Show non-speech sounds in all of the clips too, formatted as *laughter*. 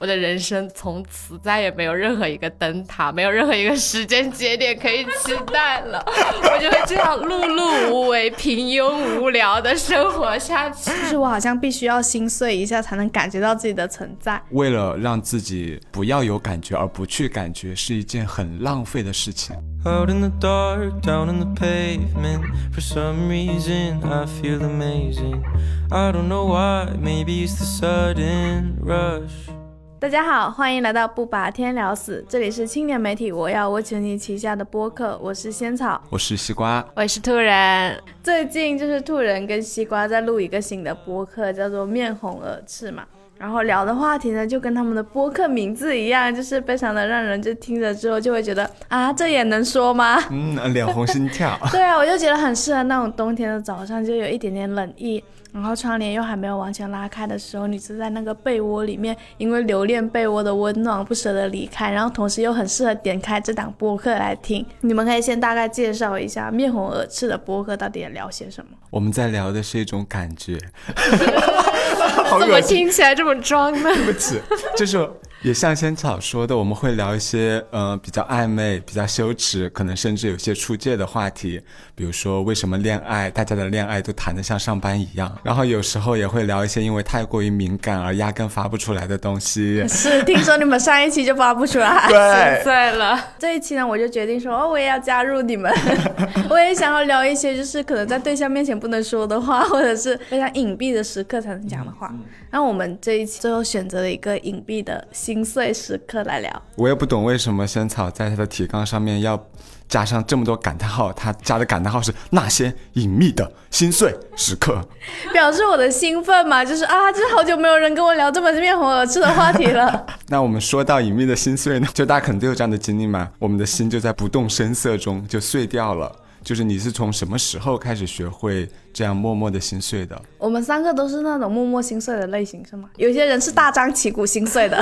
我的人生从此再也没有任何一个灯塔，没有任何一个时间节点可以期待了。*laughs* 我就会这样碌碌无为、平庸无聊的生活下去。就是我好像必须要心碎一下，才能感觉到自己的存在。为了让自己不要有感觉而不去感觉，是一件很浪费的事情。Out in the dark, down in the pavement. For some reason, I feel amazing. I don't know why, maybe it's the sudden rush. 大家好，欢迎来到不把天聊死，这里是青年媒体我要我请你旗下的播客，我是仙草，我是西瓜，我是兔人。最近就是兔人跟西瓜在录一个新的播客，叫做面红耳赤嘛。然后聊的话题呢，就跟他们的播客名字一样，就是非常的让人就听着之后就会觉得啊，这也能说吗？嗯，脸红心跳。*laughs* 对啊，我就觉得很适合那种冬天的早上，就有一点点冷意，然后窗帘又还没有完全拉开的时候，你是在那个被窝里面，因为留恋被窝的温暖不舍得离开，然后同时又很适合点开这档播客来听。你们可以先大概介绍一下面红耳赤的播客到底聊些什么？我们在聊的是一种感觉。怎么听起来这么装呢？对不起，就是。也像仙草说的，我们会聊一些呃比较暧昧、比较羞耻，可能甚至有些出界的话题，比如说为什么恋爱，大家的恋爱都谈得像上班一样。然后有时候也会聊一些因为太过于敏感而压根发不出来的东西。*laughs* 是，听说你们上一期就发不出来，对，*laughs* 碎了。这一期呢，我就决定说，哦，我也要加入你们，*laughs* 我也想要聊一些就是可能在对象面前不能说的话，或者是非常隐蔽的时刻才能讲的话。然后我们这一期最后选择了一个隐蔽的。心碎时刻来聊，我也不懂为什么仙草在他的提纲上面要加上这么多感叹号，他加的感叹号是那些隐秘的心碎时刻，表示我的兴奋嘛，就是啊，就是好久没有人跟我聊这么面红耳赤的话题了。*laughs* 那我们说到隐秘的心碎呢，就大家可能都有这样的经历嘛，我们的心就在不动声色中就碎掉了。就是你是从什么时候开始学会这样默默的心碎的？我们三个都是那种默默心碎的类型，是吗？有些人是大张旗鼓心碎的。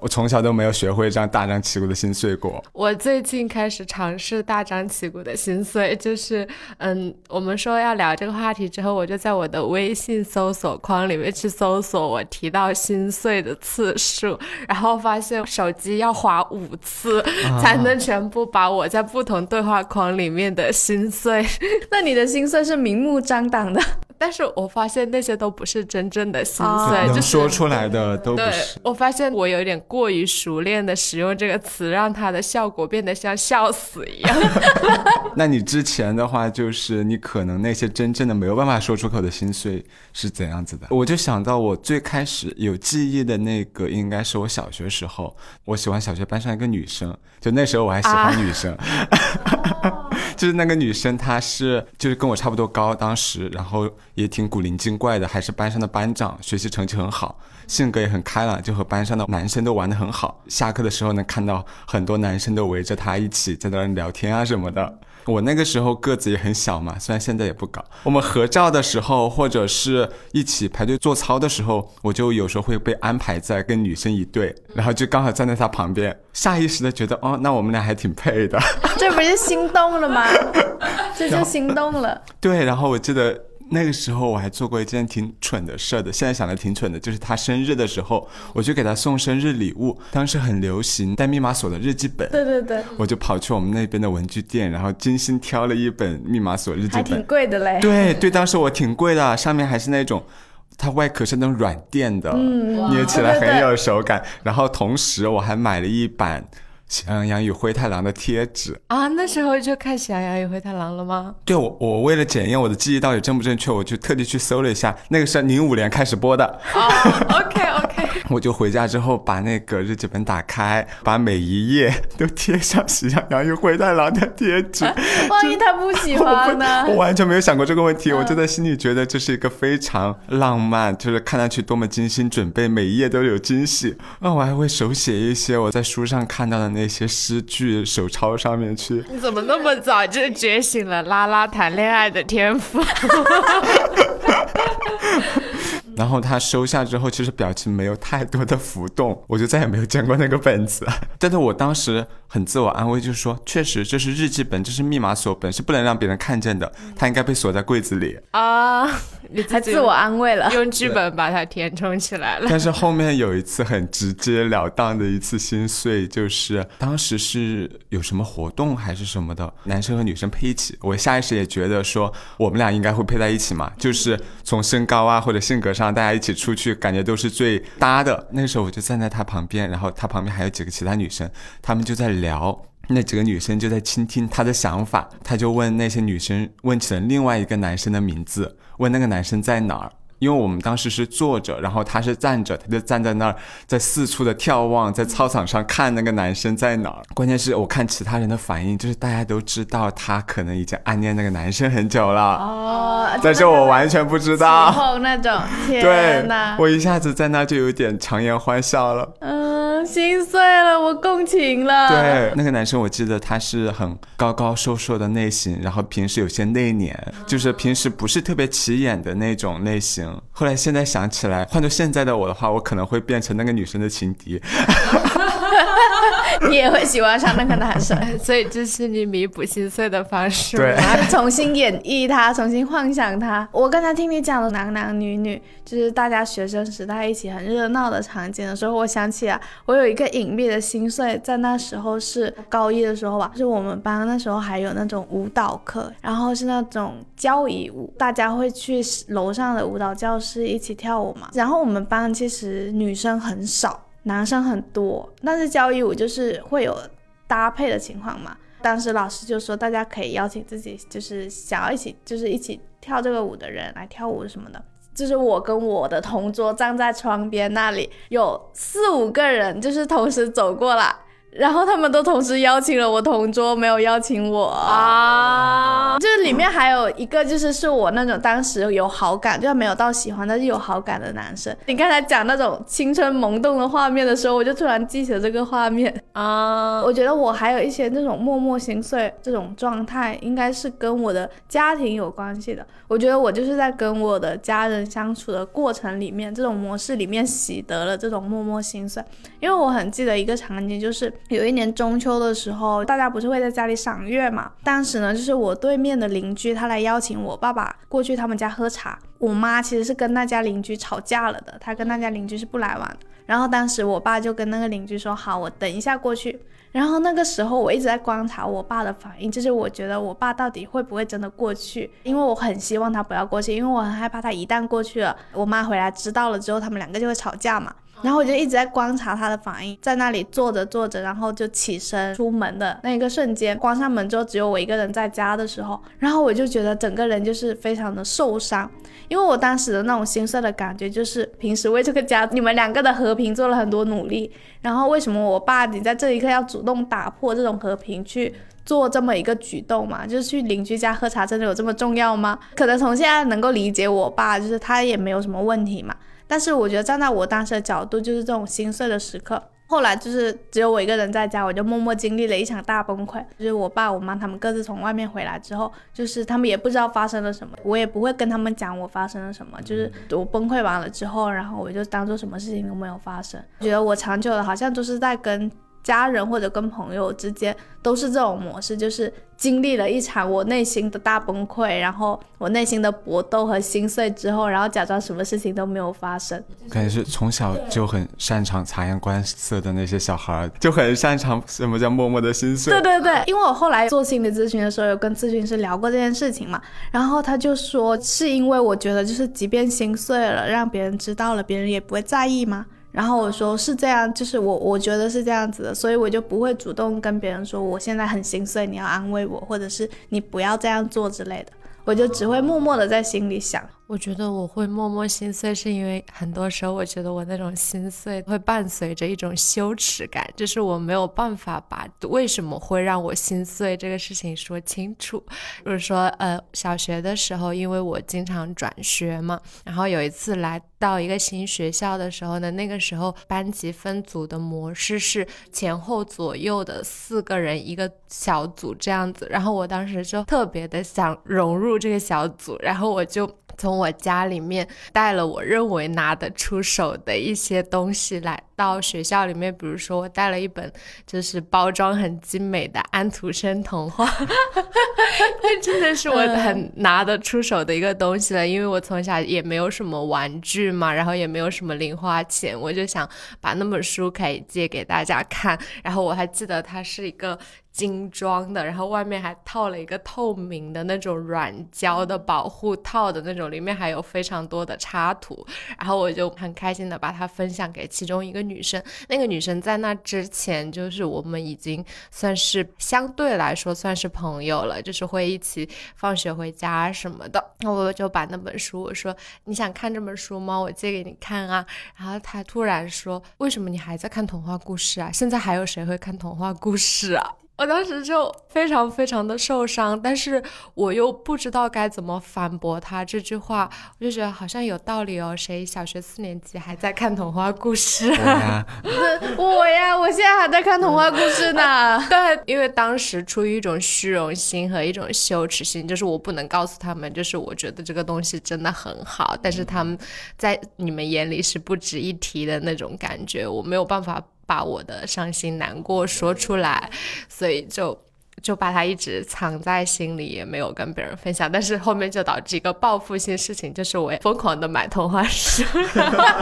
我从小都没有学会这样大张旗鼓的心碎过。我最近开始尝试大张旗鼓的心碎，就是嗯，我们说要聊这个话题之后，我就在我的微信搜索框里面去搜索我提到心碎的次数，然后发现手机要划五次才能全部把我在不同对话框里面的心。心碎，*laughs* 那你的心碎是明目张胆的，*laughs* 但是我发现那些都不是真正的心碎，就说出来的都不是。我发现我有点过于熟练的使用这个词，让它的效果变得像笑死一样。*laughs* 那你之前的话，就是你可能那些真正的没有办法说出口的心碎是怎样子的？我就想到我最开始有记忆的那个，应该是我小学时候，我喜欢小学班上一个女生，就那时候我还喜欢女生。*laughs* *laughs* 就是那个女生，她是就是跟我差不多高，当时然后也挺古灵精怪的，还是班上的班长，学习成绩很好，性格也很开朗，就和班上的男生都玩得很好。下课的时候能看到很多男生都围着她一起在那聊天啊什么的。我那个时候个子也很小嘛，虽然现在也不高。我们合照的时候，或者是一起排队做操的时候，我就有时候会被安排在跟女生一队，然后就刚好站在她旁边，下意识的觉得，哦，那我们俩还挺配的。*laughs* 这不是心动了吗？这就心动了。对，然后我记得。那个时候我还做过一件挺蠢的事的，现在想来挺蠢的，就是他生日的时候，我就给他送生日礼物。当时很流行带密码锁的日记本，对对对，我就跑去我们那边的文具店，然后精心挑了一本密码锁日记本，还挺贵的嘞。对对，当时我挺贵的，上面还是那种，它外壳是那种软垫的，捏起来很有手感。然后同时我还买了一版。喜羊羊与灰太狼的贴纸啊，那时候就看喜羊羊与灰太狼了吗？对，我我为了检验我的记忆到底正不正确，我就特地去搜了一下，那个是零五年开始播的。哦，OK OK，我就回家之后把那个日记本打开，把每一页都贴上喜羊羊与灰太狼的贴纸。*laughs* 万一他不喜 *laughs* 欢呢？*laughs* 我完全没有想过这个问题，我就在心里觉得这是一个非常浪漫，就是看上去多么精心准备，每一页都有惊喜。那我还会手写一些我在书上看到的那。那些诗句手抄上面去，你怎么那么早就觉醒了拉拉谈恋爱的天赋？然后他收下之后，其实表情没有太多的浮动，*laughs* 我就再也没有见过那个本子。*laughs* 但是我当时很自我安慰，就是说，确实这是日记本，这是密码锁本，是不能让别人看见的，它应该被锁在柜子里。啊，*laughs* 你还自我安慰了，用剧本把它填充起来了。但是后面有一次很直截了当的一次心碎，就是当时是有什么活动还是什么的，男生和女生配一起，我下意识也觉得说我们俩应该会配在一起嘛，就是从身高啊或者性格上，大家一起出去感觉都是最搭的。那个时候我就站在他旁边，然后他旁边还有几个其他女生，他们就在聊，那几个女生就在倾听他的想法，他就问那些女生问起了另外一个男生的名字，问那个男生在哪儿。因为我们当时是坐着，然后他是站着，他就站在那儿，在四处的眺望，在操场上看那个男生在哪儿。关键是我看其他人的反应，就是大家都知道他可能已经暗恋那个男生很久了哦，但是我完全不知道。后那种，对天哪，我一下子在那就有点强颜欢笑了。嗯，心碎了，我共情了。对，那个男生我记得他是很高高瘦瘦的类型，然后平时有些内敛，就是平时不是特别起眼的那种类型。后来现在想起来，换做现在的我的话，我可能会变成那个女生的情敌。*laughs* *laughs* 你也会喜欢上那个男生，*laughs* 所以这是你弥补心碎的方式。对，重新演绎他，重新幻想他。我刚才听你讲的男男女女，就是大家学生时代一起很热闹的场景的时候，我想起来，我有一个隐秘的心碎，在那时候是高一的时候吧，就是我们班那时候还有那种舞蹈课，然后是那种交谊舞，大家会去楼上的舞蹈教室一起跳舞嘛。然后我们班其实女生很少。男生很多，但是交谊舞就是会有搭配的情况嘛。当时老师就说，大家可以邀请自己就是想要一起就是一起跳这个舞的人来跳舞什么的。就是我跟我的同桌站在窗边那里，有四五个人就是同时走过来。然后他们都同时邀请了我同桌，没有邀请我啊！就是里面还有一个，就是是我那种当时有好感，就没有到喜欢，但是有好感的男生。你刚才讲那种青春萌动的画面的时候，我就突然记起了这个画面 *laughs* 啊！我觉得我还有一些那种默默心碎这种状态，应该是跟我的家庭有关系的。我觉得我就是在跟我的家人相处的过程里面，这种模式里面习得了这种默默心碎。因为我很记得一个场景，就是。有一年中秋的时候，大家不是会在家里赏月嘛？当时呢，就是我对面的邻居，他来邀请我爸爸过去他们家喝茶。我妈其实是跟那家邻居吵架了的，她跟那家邻居是不来往。然后当时我爸就跟那个邻居说：“好，我等一下过去。”然后那个时候我一直在观察我爸的反应，就是我觉得我爸到底会不会真的过去？因为我很希望他不要过去，因为我很害怕他一旦过去了，我妈回来知道了之后，他们两个就会吵架嘛。然后我就一直在观察他的反应，在那里坐着坐着，然后就起身出门的那一个瞬间，关上门之后只有我一个人在家的时候，然后我就觉得整个人就是非常的受伤，因为我当时的那种心碎的感觉就是平时为这个家你们两个的和平做了很多努力，然后为什么我爸你在这一刻要主动打破这种和平去做这么一个举动嘛？就是去邻居家喝茶真的有这么重要吗？可能从现在能够理解我爸，就是他也没有什么问题嘛。但是我觉得站在我当时的角度，就是这种心碎的时刻。后来就是只有我一个人在家，我就默默经历了一场大崩溃。就是我爸我妈他们各自从外面回来之后，就是他们也不知道发生了什么，我也不会跟他们讲我发生了什么。就是我崩溃完了之后，然后我就当做什么事情都没有发生。觉得我长久的好像都是在跟。家人或者跟朋友之间都是这种模式，就是经历了一场我内心的大崩溃，然后我内心的搏斗和心碎之后，然后假装什么事情都没有发生。感觉是从小就很擅长察言观色的那些小孩，就很擅长什么叫默默的心碎。对对对，因为我后来做心理咨询的时候，有跟咨询师聊过这件事情嘛，然后他就说，是因为我觉得就是即便心碎了，让别人知道了，别人也不会在意吗？然后我说是这样，就是我我觉得是这样子的，所以我就不会主动跟别人说我现在很心碎，你要安慰我，或者是你不要这样做之类的，我就只会默默的在心里想。我觉得我会默默心碎，是因为很多时候我觉得我那种心碎会伴随着一种羞耻感，就是我没有办法把为什么会让我心碎这个事情说清楚。就是说，呃，小学的时候，因为我经常转学嘛，然后有一次来到一个新学校的时候呢，那个时候班级分组的模式是前后左右的四个人一个小组这样子，然后我当时就特别的想融入这个小组，然后我就。从我家里面带了我认为拿得出手的一些东西来到学校里面，比如说我带了一本就是包装很精美的安徒生童话，*laughs* 那真的是我很拿得出手的一个东西了，因为我从小也没有什么玩具嘛，然后也没有什么零花钱，我就想把那本书可以借给大家看，然后我还记得它是一个。精装的，然后外面还套了一个透明的那种软胶的保护套的那种，里面还有非常多的插图，然后我就很开心的把它分享给其中一个女生。那个女生在那之前就是我们已经算是相对来说算是朋友了，就是会一起放学回家什么的。*laughs* 那我就把那本书我说你想看这本书吗？我借给你看啊。然后她突然说为什么你还在看童话故事啊？现在还有谁会看童话故事啊？我当时就非常非常的受伤，但是我又不知道该怎么反驳他这句话，我就觉得好像有道理哦。谁小学四年级还在看童话故事？*laughs* 我呀，我呀，我现在还在看童话故事呢。*laughs* 对，因为当时出于一种虚荣心和一种羞耻心，就是我不能告诉他们，就是我觉得这个东西真的很好，但是他们在你们眼里是不值一提的那种感觉，我没有办法。把我的伤心难过说出来，所以就。就把它一直藏在心里，也没有跟别人分享。但是后面就导致一个报复性事情，就是我疯狂的买童话书。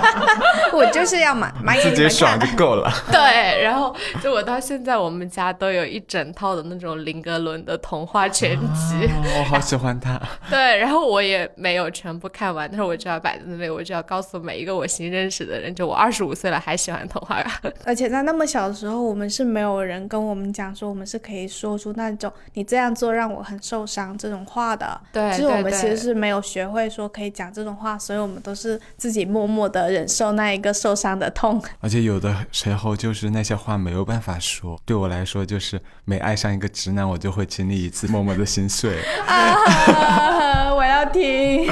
*laughs* 我就是要买，买自己爽就够了。*laughs* 对，然后就我到现在，我们家都有一整套的那种林格伦的童话全集。我好喜欢他。*laughs* 对，然后我也没有全部看完，但是我就要摆在那里，我就要告诉每一个我新认识的人，就我二十五岁了还喜欢童话。而且在那么小的时候，我们是没有人跟我们讲说我们是可以说出。那种你这样做让我很受伤这种话的，对，其实我们其实是没有学会说可以讲这种话，所以我们都是自己默默的忍受那一个受伤的痛。*laughs* 而且有的时候就是那些话没有办法说，对我来说就是每爱上一个直男，我就会经历一次默默的心碎。*laughs* *laughs* 啊，我要听。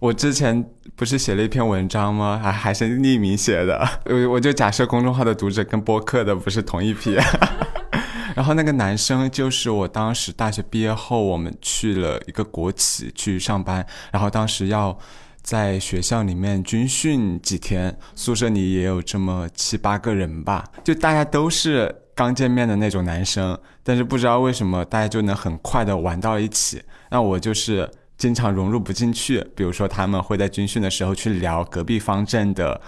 我之前不是写了一篇文章吗？还还是匿名写的，我我就假设公众号的读者跟播客的不是同一批。然后那个男生就是我当时大学毕业后，我们去了一个国企去上班，然后当时要在学校里面军训几天，宿舍里也有这么七八个人吧，就大家都是刚见面的那种男生，但是不知道为什么大家就能很快的玩到一起，那我就是。经常融入不进去，比如说他们会在军训的时候去聊隔壁方阵的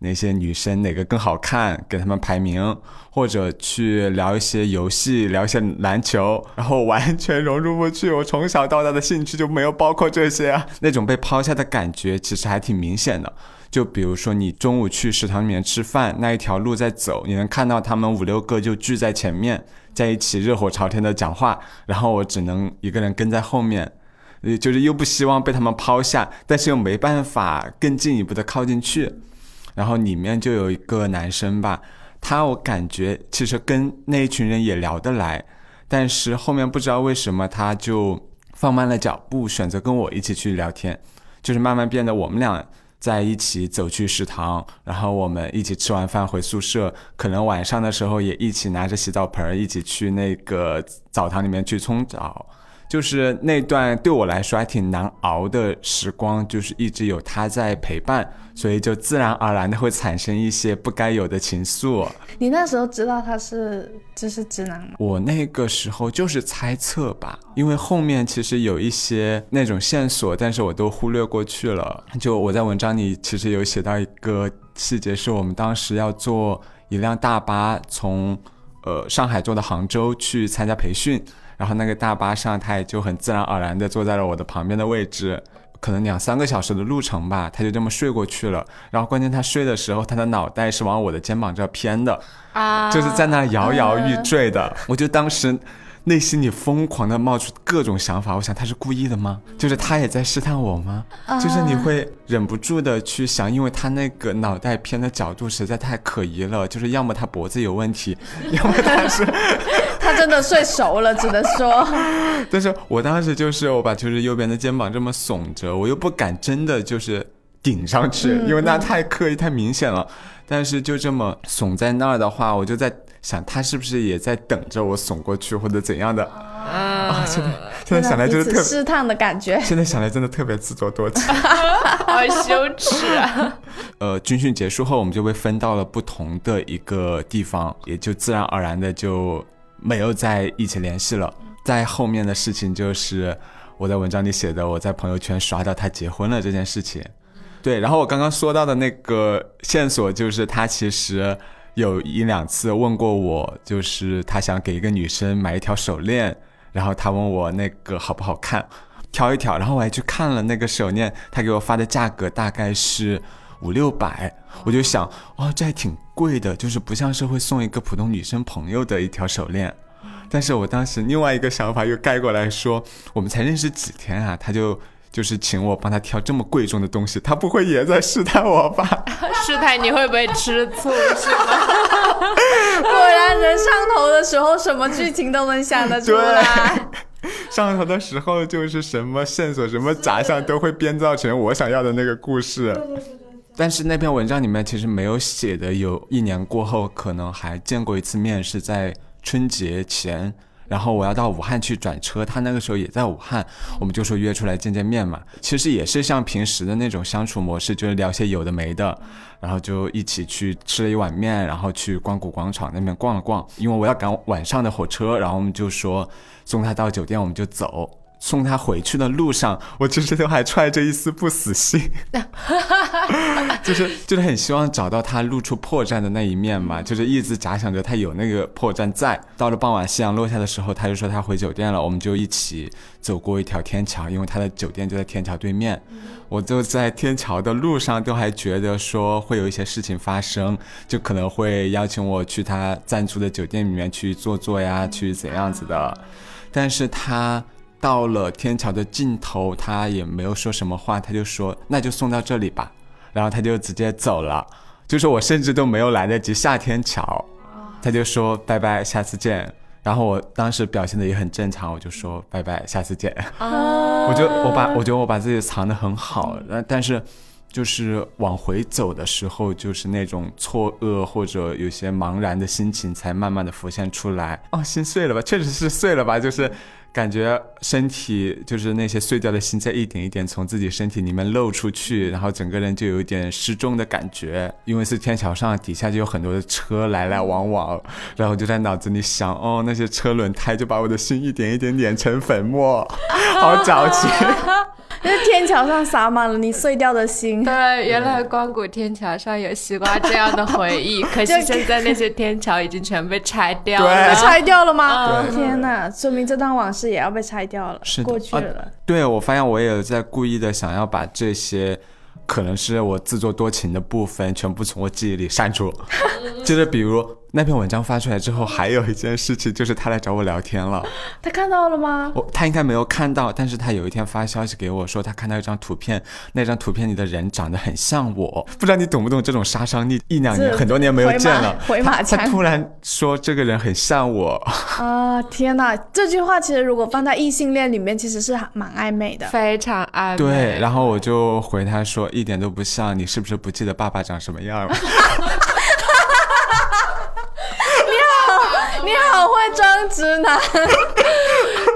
那些女生哪个更好看，给他们排名，或者去聊一些游戏，聊一些篮球，然后完全融入不去。我从小到大的兴趣就没有包括这些啊，那种被抛下的感觉其实还挺明显的。就比如说你中午去食堂里面吃饭，那一条路在走，你能看到他们五六个就聚在前面，在一起热火朝天的讲话，然后我只能一个人跟在后面。就是又不希望被他们抛下，但是又没办法更进一步的靠进去。然后里面就有一个男生吧，他我感觉其实跟那一群人也聊得来，但是后面不知道为什么他就放慢了脚步，选择跟我一起去聊天，就是慢慢变得我们俩在一起走去食堂，然后我们一起吃完饭回宿舍，可能晚上的时候也一起拿着洗澡盆一起去那个澡堂里面去冲澡。就是那段对我来说还挺难熬的时光，就是一直有他在陪伴，所以就自然而然的会产生一些不该有的情愫。你那时候知道他是就是直男吗？我那个时候就是猜测吧，因为后面其实有一些那种线索，但是我都忽略过去了。就我在文章里其实有写到一个细节，是我们当时要坐一辆大巴从呃上海坐到杭州去参加培训。然后那个大巴上，他也就很自然而然地坐在了我的旁边的位置，可能两三个小时的路程吧，他就这么睡过去了。然后关键他睡的时候，他的脑袋是往我的肩膀这偏的，啊，就是在那摇摇欲坠的。我就当时。内心里疯狂的冒出各种想法，我想他是故意的吗？就是他也在试探我吗？就是你会忍不住的去想，因为他那个脑袋偏的角度实在太可疑了。就是要么他脖子有问题，要么他是他真的睡熟了，只能说。*laughs* 但是我当时就是我把就是右边的肩膀这么耸着，我又不敢真的就是顶上去，因为那太刻意太明显了。但是就这么耸在那儿的话，我就在。想他是不是也在等着我耸过去或者怎样的。啊，现在现在想来就是特试探的感觉。现在想来真的特别自作多情。*laughs* 好羞耻啊！*laughs* 呃，军训结束后，我们就被分到了不同的一个地方，也就自然而然的就没有在一起联系了。在后面的事情就是我在文章里写的，我在朋友圈刷到他结婚了这件事情。对，然后我刚刚说到的那个线索就是他其实有一两次问过我，就是他想给一个女生买一条手链，然后他问我那个好不好看，挑一挑，然后我还去看了那个手链，他给我发的价格大概是五六百，我就想，哦，这还挺贵的，就是不像是会送一个普通女生朋友的一条手链。但是我当时另外一个想法又盖过来说，我们才认识几天啊，他就就是请我帮他挑这么贵重的东西，他不会也在试探我吧？*laughs* 试探你会不会吃醋是吗？*laughs* 果然，人上头的时候，什么剧情都能想得出来。*laughs* 上头的时候就是什么线索、什么假象都会编造成我想要的那个故事。但是那篇文章里面其实没有写的，有一年过后可能还见过一次面，是在春节前。然后我要到武汉去转车，他那个时候也在武汉，我们就说约出来见见面嘛。其实也是像平时的那种相处模式，就是聊些有的没的，然后就一起去吃了一碗面，然后去光谷广场那边逛了逛。因为我要赶晚上的火车，然后我们就说送他到酒店，我们就走。送他回去的路上，我其实都还揣着一丝不死心，*laughs* 就是就是很希望找到他露出破绽的那一面嘛，就是一直假想着他有那个破绽在。到了傍晚夕阳落下的时候，他就说他回酒店了，我们就一起走过一条天桥，因为他的酒店就在天桥对面。我就在天桥的路上都还觉得说会有一些事情发生，就可能会邀请我去他暂住的酒店里面去坐坐呀，去怎样子的，但是他。到了天桥的尽头，他也没有说什么话，他就说那就送到这里吧，然后他就直接走了，就是我甚至都没有来得及下天桥，他就说拜拜，下次见。然后我当时表现的也很正常，我就说拜拜，下次见。*laughs* 我就我把我觉得我把自己藏得很好，但但是就是往回走的时候，就是那种错愕或者有些茫然的心情才慢慢的浮现出来。哦，心碎了吧？确实是碎了吧？就是。感觉身体就是那些碎掉的心在一点一点从自己身体里面漏出去，然后整个人就有一点失重的感觉。因为是天桥上，底下就有很多的车来来往往，然后就在脑子里想，哦，那些车轮胎就把我的心一点一点碾成粉末，好矫情。*laughs* *laughs* 就是天桥上洒满了你碎掉的心。对，原来光谷天桥上有西瓜这样的回忆，*laughs* 可惜现在那些天桥已经全被拆掉了。*laughs* 被拆掉了吗？天哪，说明这段往事也要被拆掉了，过去了。对，我发现我也在故意的想要把这些。可能是我自作多情的部分全部从我记忆里删除。就是比如那篇文章发出来之后，还有一件事情，就是他来找我聊天了。*laughs* 他看到了吗？我他应该没有看到，但是他有一天发消息给我说，他看到一张图片，那张图片里的人长得很像我。不知道你懂不懂这种杀伤力？一两年，很多年没有见了，回马枪。他突然说这个人很像我。*laughs* 啊天哪！这句话其实如果放在异性恋里面，其实是蛮暧昧的，非常暧昧。对，然后我就回他说。一点都不像，你是不是不记得爸爸长什么样了？*laughs* 你好，你好直男。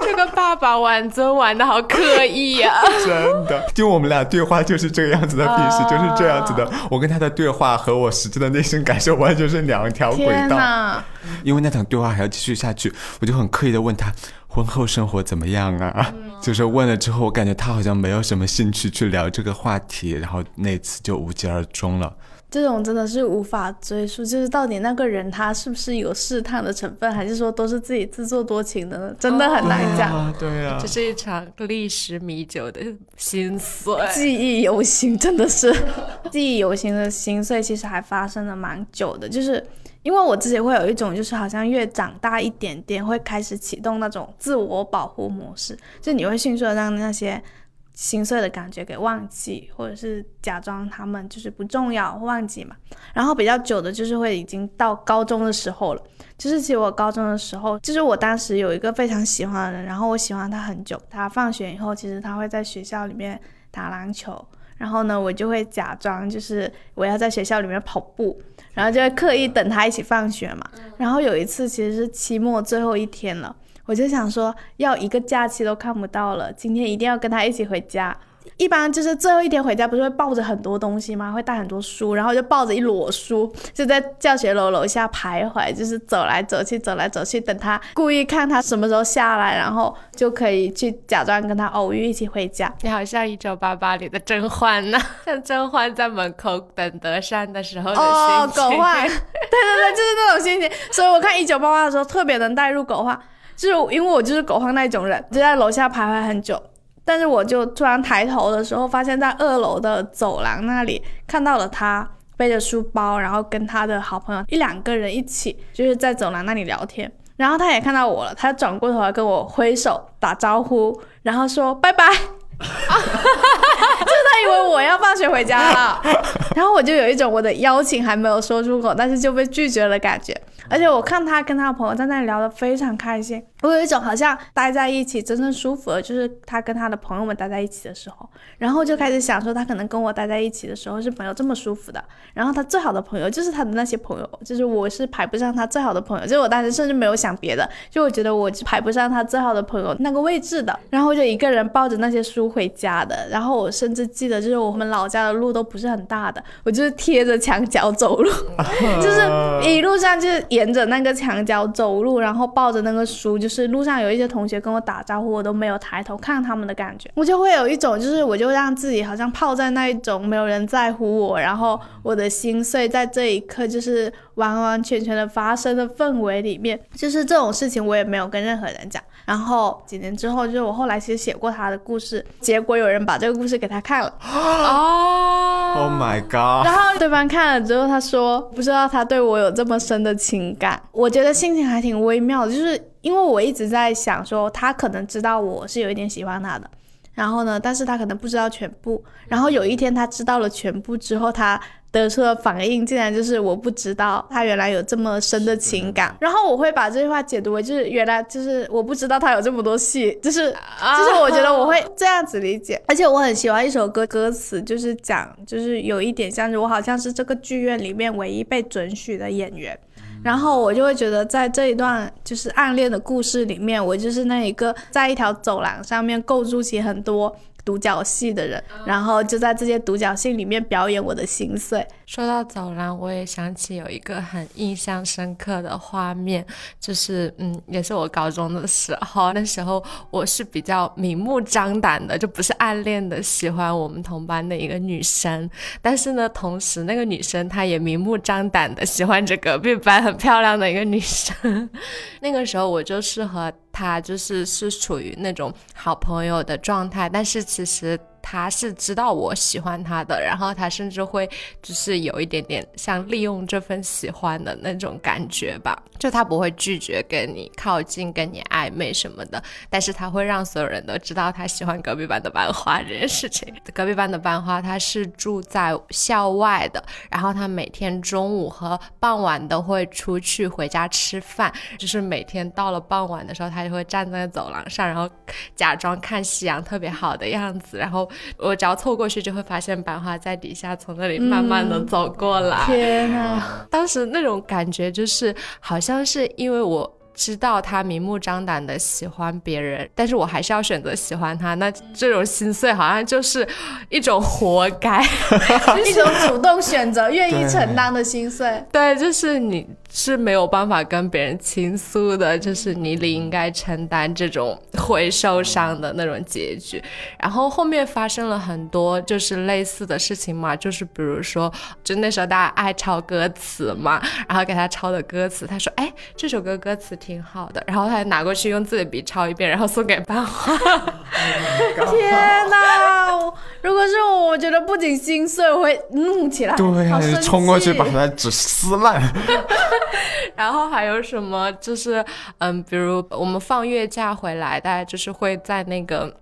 这个爸爸玩尊玩的好刻意呀！真的，就我们俩对话就是这个样子的，平时就是这样子的。我跟他的对话和我实际的内心感受完全是两条轨道。因为那场对话还要继续下去，我就很刻意的问他。婚后生活怎么样啊？就是问了之后，我感觉他好像没有什么兴趣去聊这个话题，然后那次就无疾而终了。这种真的是无法追溯，就是到底那个人他是不是有试探的成分，还是说都是自己自作多情的呢？真的很难讲。对啊，这是一场历史弥久的心碎，记忆犹新，真的是 *laughs* 记忆犹新的心碎，其实还发生了蛮久的，就是。因为我自己会有一种，就是好像越长大一点点，会开始启动那种自我保护模式，就你会迅速的让那些心碎的感觉给忘记，或者是假装他们就是不重要，忘记嘛。然后比较久的，就是会已经到高中的时候了。就是其实我高中的时候，就是我当时有一个非常喜欢的人，然后我喜欢他很久。他放学以后，其实他会在学校里面打篮球。然后呢，我就会假装就是我要在学校里面跑步，然后就会刻意等他一起放学嘛。然后有一次其实是期末最后一天了，我就想说要一个假期都看不到了，今天一定要跟他一起回家。一般就是最后一天回家，不是会抱着很多东西吗？会带很多书，然后就抱着一摞书，就在教学楼楼下徘徊，就是走来走去，走来走去，等他故意看他什么时候下来，然后就可以去假装跟他偶遇，一起回家。你好像一九八八里的甄嬛呢，*laughs* 像甄嬛在门口等德善的时候的哦，心情。狗焕，*laughs* 对对对，就是那种心情。所以我看一九八八的时候特别能带入狗焕，就是因为我就是狗焕那种人，就在楼下徘徊很久。但是我就突然抬头的时候，发现在二楼的走廊那里看到了他背着书包，然后跟他的好朋友一两个人一起，就是在走廊那里聊天。然后他也看到我了，他转过头来跟我挥手打招呼，然后说拜拜。哈哈哈就他以为我要放学回家了，然后我就有一种我的邀请还没有说出口，但是就被拒绝了感觉。而且我看他跟他的朋友在那里聊得非常开心，我有一种好像待在一起真正舒服的，就是他跟他的朋友们待在一起的时候，然后就开始想说他可能跟我待在一起的时候是没有这么舒服的。然后他最好的朋友就是他的那些朋友，就是我是排不上他最好的朋友，就我当时甚至没有想别的，就我觉得我是排不上他最好的朋友那个位置的。然后我就一个人抱着那些书回家的，然后我甚至记得就是我们老家的路都不是很大的，我就是贴着墙角走路，*laughs* 就是一路上就是沿着那个墙角走路，然后抱着那个书，就是路上有一些同学跟我打招呼，我都没有抬头看他们的感觉，我就会有一种就是我就让自己好像泡在那一种没有人在乎我，然后我的心碎在这一刻就是完完全全的发生的氛围里面，就是这种事情我也没有跟任何人讲。然后几年之后，就是我后来其实写过他的故事，结果有人把这个故事给他看了。哦 Oh my god！然后对方看了之后，他说不知道他对我有这么深的情感，我觉得心情还挺微妙的，就是因为我一直在想说，他可能知道我是有一点喜欢他的，然后呢，但是他可能不知道全部，然后有一天他知道了全部之后，他。得出的反应竟然就是我不知道他原来有这么深的情感，然后我会把这句话解读为就是原来就是我不知道他有这么多戏，就是就是我觉得我会这样子理解，*laughs* 而且我很喜欢一首歌歌词，就是讲就是有一点像是我好像是这个剧院里面唯一被准许的演员。然后我就会觉得，在这一段就是暗恋的故事里面，我就是那一个在一条走廊上面构筑起很多独角戏的人，然后就在这些独角戏里面表演我的心碎。说到走廊，我也想起有一个很印象深刻的画面，就是嗯，也是我高中的时候，那时候我是比较明目张胆的，就不是暗恋的喜欢我们同班的一个女生，但是呢，同时那个女生她也明目张胆的喜欢着隔壁班很漂亮的一个女生，那个时候我就是和她就是是处于那种好朋友的状态，但是其实。他是知道我喜欢他的，然后他甚至会就是有一点点像利用这份喜欢的那种感觉吧，就他不会拒绝跟你靠近、跟你暧昧什么的，但是他会让所有人都知道他喜欢隔壁班的班花这件事情。*laughs* 隔壁班的班花他是住在校外的，然后他每天中午和傍晚都会出去回家吃饭，就是每天到了傍晚的时候，他就会站在走廊上，然后假装看夕阳特别好的样子，然后。我只要凑过去，就会发现班花在底下从那里慢慢的走过来。天呐，当时那种感觉就是，好像是因为我知道他明目张胆的喜欢别人，但是我还是要选择喜欢他。那这种心碎好像就是一种活该，*laughs* 一种主动选择、愿意承担的心碎。对，就是你。是没有办法跟别人倾诉的，就是你理应该承担这种会受伤的那种结局。然后后面发生了很多就是类似的事情嘛，就是比如说，就那时候大家爱抄歌词嘛，然后给他抄的歌词，他说：“哎，这首歌歌词挺好的。”然后他就拿过去用自己的笔抄一遍，然后送给班花。天哪！如果是我，我觉得不仅心碎，我会怒起来，对呀，冲过去把他纸撕烂。*laughs* 然后还有什么？就是嗯，比如我们放月假回来，大就是会在那个。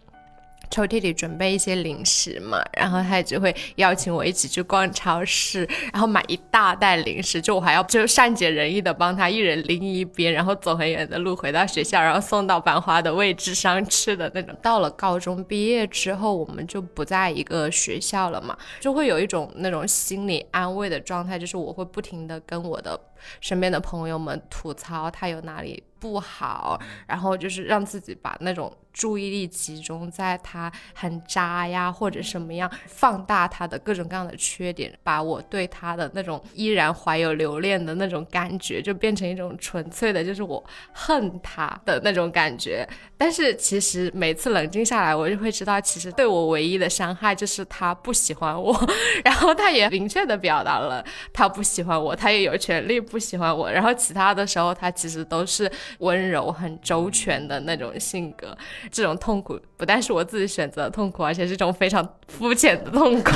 抽屉里准备一些零食嘛，然后他就会邀请我一起去逛超市，然后买一大袋零食，就我还要就善解人意的帮他一人拎一边，然后走很远的路回到学校，然后送到班花的位置上吃的那种。到了高中毕业之后，我们就不在一个学校了嘛，就会有一种那种心理安慰的状态，就是我会不停的跟我的身边的朋友们吐槽他有哪里不好，然后就是让自己把那种。注意力集中在他很渣呀，或者什么样，放大他的各种各样的缺点，把我对他的那种依然怀有留恋的那种感觉，就变成一种纯粹的，就是我恨他的那种感觉。但是其实每次冷静下来，我就会知道，其实对我唯一的伤害就是他不喜欢我，*laughs* 然后他也明确的表达了他不喜欢我，他也有权利不喜欢我。然后其他的时候，他其实都是温柔、很周全的那种性格。这种痛苦不但是我自己选择的痛苦，而且是一种非常肤浅的痛苦。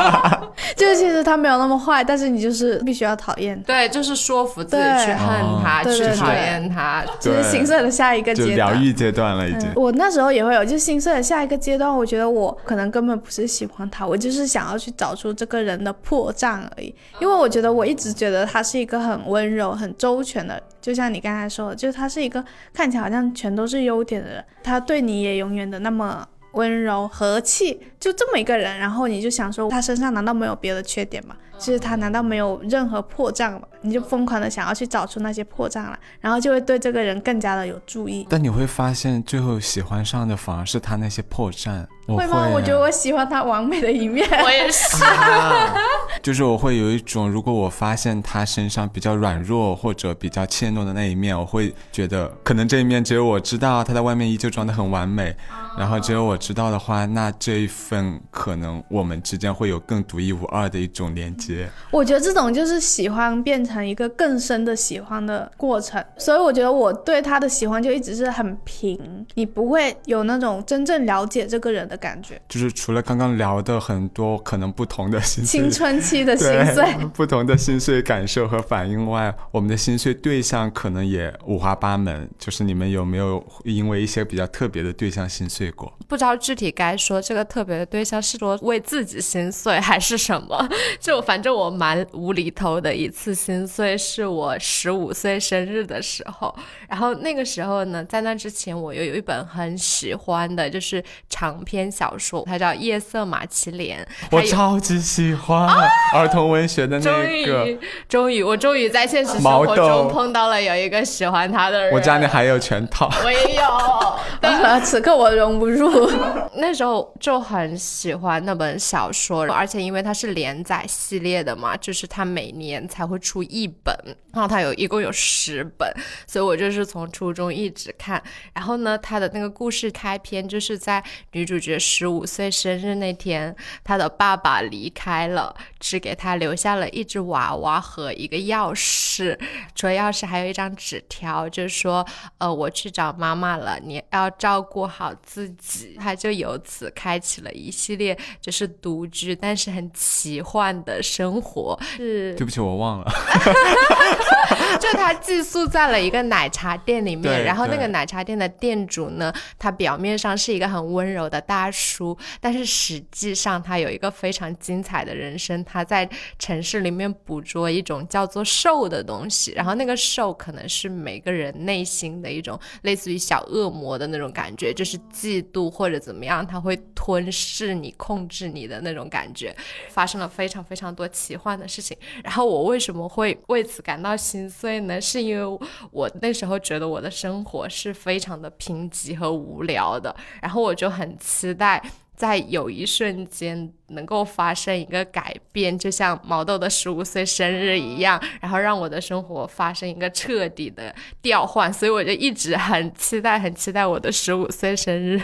*laughs* 就是其实他没有那么坏，但是你就是必须要讨厌。对，就是说服自己去恨他，去讨厌他，就是心碎的下一个阶段，疗愈阶段了已经。我那时候也会有，就心碎的下一个阶段。我觉得我可能根本不是喜欢他，我就是想要去找出这个人的破绽而已。因为我觉得我一直觉得他是一个很温柔、很周全的。就像你刚才说的，就是他是一个看起来好像全都是优点的人，他对你也永远的那么温柔和气，就这么一个人，然后你就想说他身上难道没有别的缺点吗？就是他难道没有任何破绽吗？你就疯狂的想要去找出那些破绽来，然后就会对这个人更加的有注意。但你会发现，最后喜欢上的反而是他那些破绽。会吗？我觉得我喜欢他完美的一面。*laughs* 我也是。*laughs* 就是我会有一种，如果我发现他身上比较软弱或者比较怯懦的那一面，我会觉得可能这一面只有我知道。他在外面依旧装得很完美，然后只有我知道的话，那这一份可能我们之间会有更独一无二的一种连接。我觉得这种就是喜欢变成一个更深的喜欢的过程。所以我觉得我对他的喜欢就一直是很平，你不会有那种真正了解这个人的。感觉就是除了刚刚聊的很多可能不同的心青春期的心碎，*laughs* 不同的心碎感受和反应外，我们的心碎对象可能也五花八门。就是你们有没有因为一些比较特别的对象心碎过？不知道具体该说这个特别的对象是说为自己心碎还是什么？*laughs* 就反正我蛮无厘头的一次心碎，是我十五岁生日的时候。然后那个时候呢，在那之前我又有一本很喜欢的，就是长篇。小说，它叫《夜色马其莲》，我超级喜欢儿童文学的那个。终于，终于，我终于在现实生活中碰到了有一个喜欢他的人。我家里还有全套，我也有。*laughs* 但是此刻我融不入。*laughs* 那时候就很喜欢那本小说，而且因为它是连载系列的嘛，就是它每年才会出一本，然后它有一共有十本，所以我就是从初中一直看。然后呢，它的那个故事开篇就是在女主角。十五岁生日那天，他的爸爸离开了，只给他留下了一只娃娃和一个钥匙。除了钥匙，还有一张纸条，就是说，呃，我去找妈妈了，你要照顾好自己。他就由此开启了一系列就是独居但是很奇幻的生活。是，对不起，我忘了。*laughs* 就他寄宿在了一个奶茶店里面，然后那个奶茶店的店主呢，他表面上是一个很温柔的大。大叔，但是实际上他有一个非常精彩的人生。他在城市里面捕捉一种叫做兽的东西，然后那个兽可能是每个人内心的一种类似于小恶魔的那种感觉，就是嫉妒或者怎么样，他会吞噬你、控制你的那种感觉。发生了非常非常多奇幻的事情。然后我为什么会为此感到心碎呢？是因为我那时候觉得我的生活是非常的贫瘠和无聊的，然后我就很期。待在有一瞬间能够发生一个改变，就像毛豆的十五岁生日一样，然后让我的生活发生一个彻底的调换。所以我就一直很期待，很期待我的十五岁生日。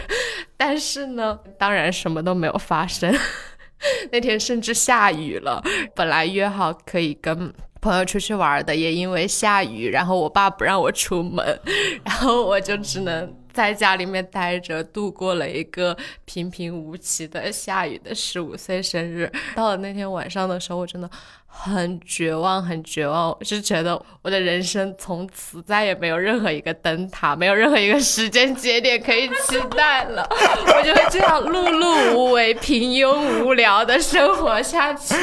但是呢，当然什么都没有发生。*laughs* 那天甚至下雨了，本来约好可以跟。朋友出去玩的，也因为下雨，然后我爸不让我出门，*laughs* 然后我就只能在家里面待着，度过了一个平平无奇的下雨的十五岁生日。到了那天晚上的时候，我真的。很绝望，很绝望，我是觉得我的人生从此再也没有任何一个灯塔，没有任何一个时间节点可以期待了，我就会这样碌碌无为、平庸无聊的生活下去。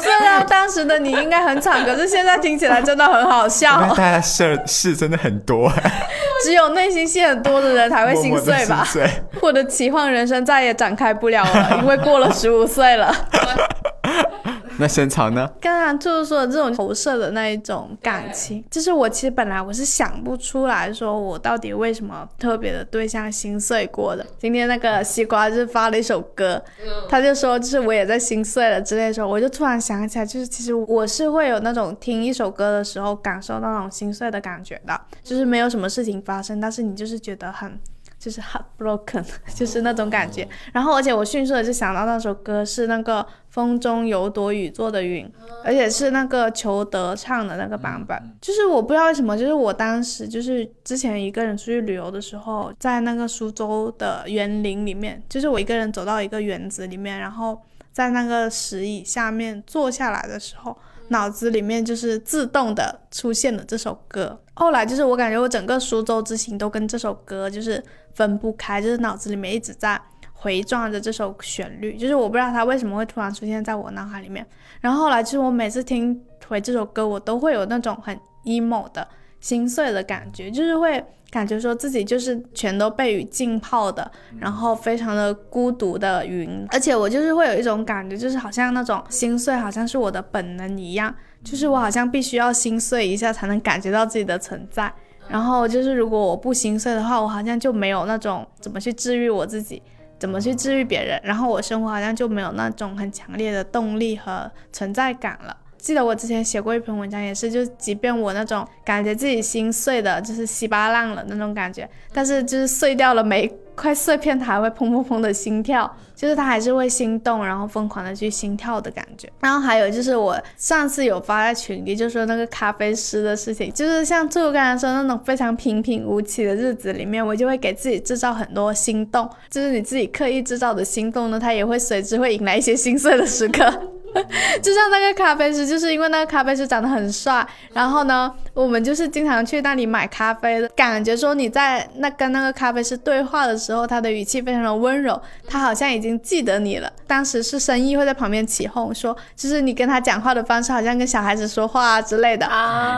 虽然当时的你应该很惨，可是现在听起来真的很好笑。大家事事真的很多，只有内心戏很多的人才会心碎吧？我的奇幻人生再也展开不了了，因为过了十五岁了。*laughs* *laughs* 那深藏呢？刚刚就是说这种投射的那一种感情，就是我其实本来我是想不出来说我到底为什么特别的对象心碎过的。今天那个西瓜就是发了一首歌，他就说就是我也在心碎了之类的时候，我就突然想起来，就是其实我是会有那种听一首歌的时候感受到那种心碎的感觉的，就是没有什么事情发生，但是你就是觉得很。就是 heartbroken，*laughs* 就是那种感觉。然后，而且我迅速的就想到那首歌是那个风中有朵雨做的云，而且是那个裘德唱的那个版本。就是我不知道为什么，就是我当时就是之前一个人出去旅游的时候，在那个苏州的园林里面，就是我一个人走到一个园子里面，然后在那个石椅下面坐下来的时候。脑子里面就是自动的出现了这首歌，后来就是我感觉我整个苏州之行都跟这首歌就是分不开，就是脑子里面一直在回转着这首旋律，就是我不知道它为什么会突然出现在我脑海里面。然后后来就是我每次听回这首歌，我都会有那种很 emo 的心碎的感觉，就是会。感觉说自己就是全都被雨浸泡的，然后非常的孤独的云，而且我就是会有一种感觉，就是好像那种心碎，好像是我的本能一样，就是我好像必须要心碎一下才能感觉到自己的存在。然后就是如果我不心碎的话，我好像就没有那种怎么去治愈我自己，怎么去治愈别人，然后我生活好像就没有那种很强烈的动力和存在感了。记得我之前写过一篇文章，也是，就即便我那种感觉自己心碎的，就是稀巴烂了那种感觉，但是就是碎掉了每块碎片，它还会砰砰砰的心跳，就是它还是会心动，然后疯狂的去心跳的感觉。然后还有就是我上次有发在群里，就说那个咖啡师的事情，就是像最后刚才说那种非常平平无奇的日子里面，我就会给自己制造很多心动，就是你自己刻意制造的心动呢，它也会随之会引来一些心碎的时刻。*laughs* 就像那个咖啡师，就是因为那个咖啡师长得很帅，然后呢，我们就是经常去那里买咖啡的，感觉说你在那跟那个咖啡师对话的时候，他的语气非常的温柔，他好像已经记得你了。当时是生意会在旁边起哄说，就是你跟他讲话的方式好像跟小孩子说话啊之类的。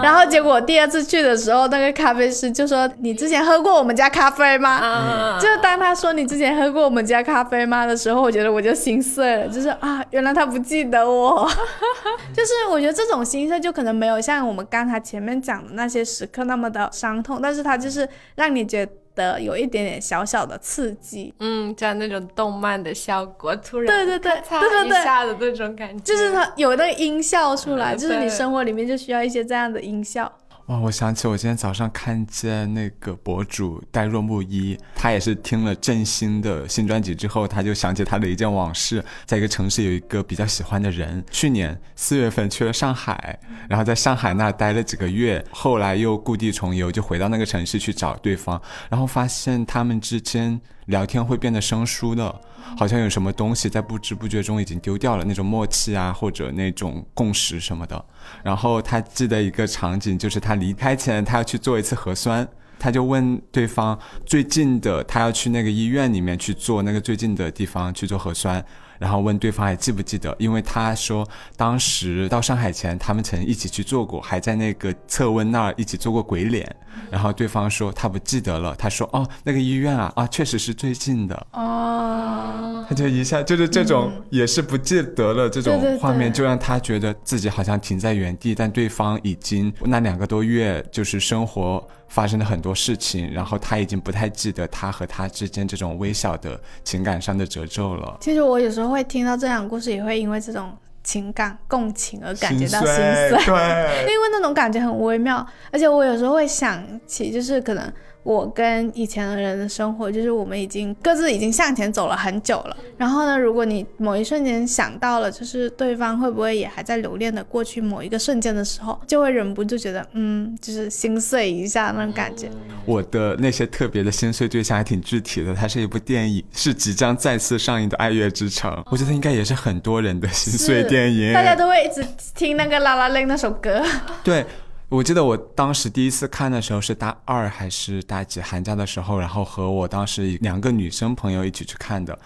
然后结果第二次去的时候，那个咖啡师就说：“你之前喝过我们家咖啡吗？”就当他说你之前喝过我们家咖啡吗的时候，我觉得我就心碎了，就是啊，原来他不记得。我 *laughs* 就是我觉得这种心碎就可能没有像我们刚才前面讲的那些时刻那么的伤痛，但是它就是让你觉得有一点点小小的刺激，嗯，像那种动漫的效果，突然对对对对对一下的那种感觉，就是它有那个音效出来，就是你生活里面就需要一些这样的音效。哦！我想起我今天早上看见那个博主戴若木一，他也是听了郑兴的新专辑之后，他就想起他的一件往事，在一个城市有一个比较喜欢的人，去年四月份去了上海，然后在上海那待了几个月，后来又故地重游，就回到那个城市去找对方，然后发现他们之间聊天会变得生疏的。好像有什么东西在不知不觉中已经丢掉了，那种默契啊，或者那种共识什么的。然后他记得一个场景，就是他离开前，他要去做一次核酸，他就问对方最近的，他要去那个医院里面去做那个最近的地方去做核酸。然后问对方还记不记得，因为他说当时到上海前，他们曾一起去做过，还在那个测温那儿一起做过鬼脸。然后对方说他不记得了，他说哦那个医院啊啊确实是最近的哦，他就一下就是这种也是不记得了这种画面，就让他觉得自己好像停在原地，但对方已经那两个多月就是生活。发生了很多事情，然后他已经不太记得他和他之间这种微小的情感上的褶皱了。其实我有时候会听到这样故事，也会因为这种情感共情而感觉到心碎，*laughs* 对，因为那种感觉很微妙。而且我有时候会想起，就是可能我跟以前的人的生活，就是我们已经各自已经向前走了很久了。然后呢，如果你某一瞬间想到了，就是对方会不会也还在留恋的过去某一个瞬间的时候，就会忍不住觉得，嗯，就是心碎一下那种感觉。我的那些特别的心碎对象还挺具体的，它是一部电影，是即将再次上映的《爱乐之城》，我觉得应该也是很多人的心碎电影，大家都会一直听那个《啦啦 Land》那首歌。对。我记得我当时第一次看的时候是大二还是大几寒假的时候，然后和我当时两个女生朋友一起去看的，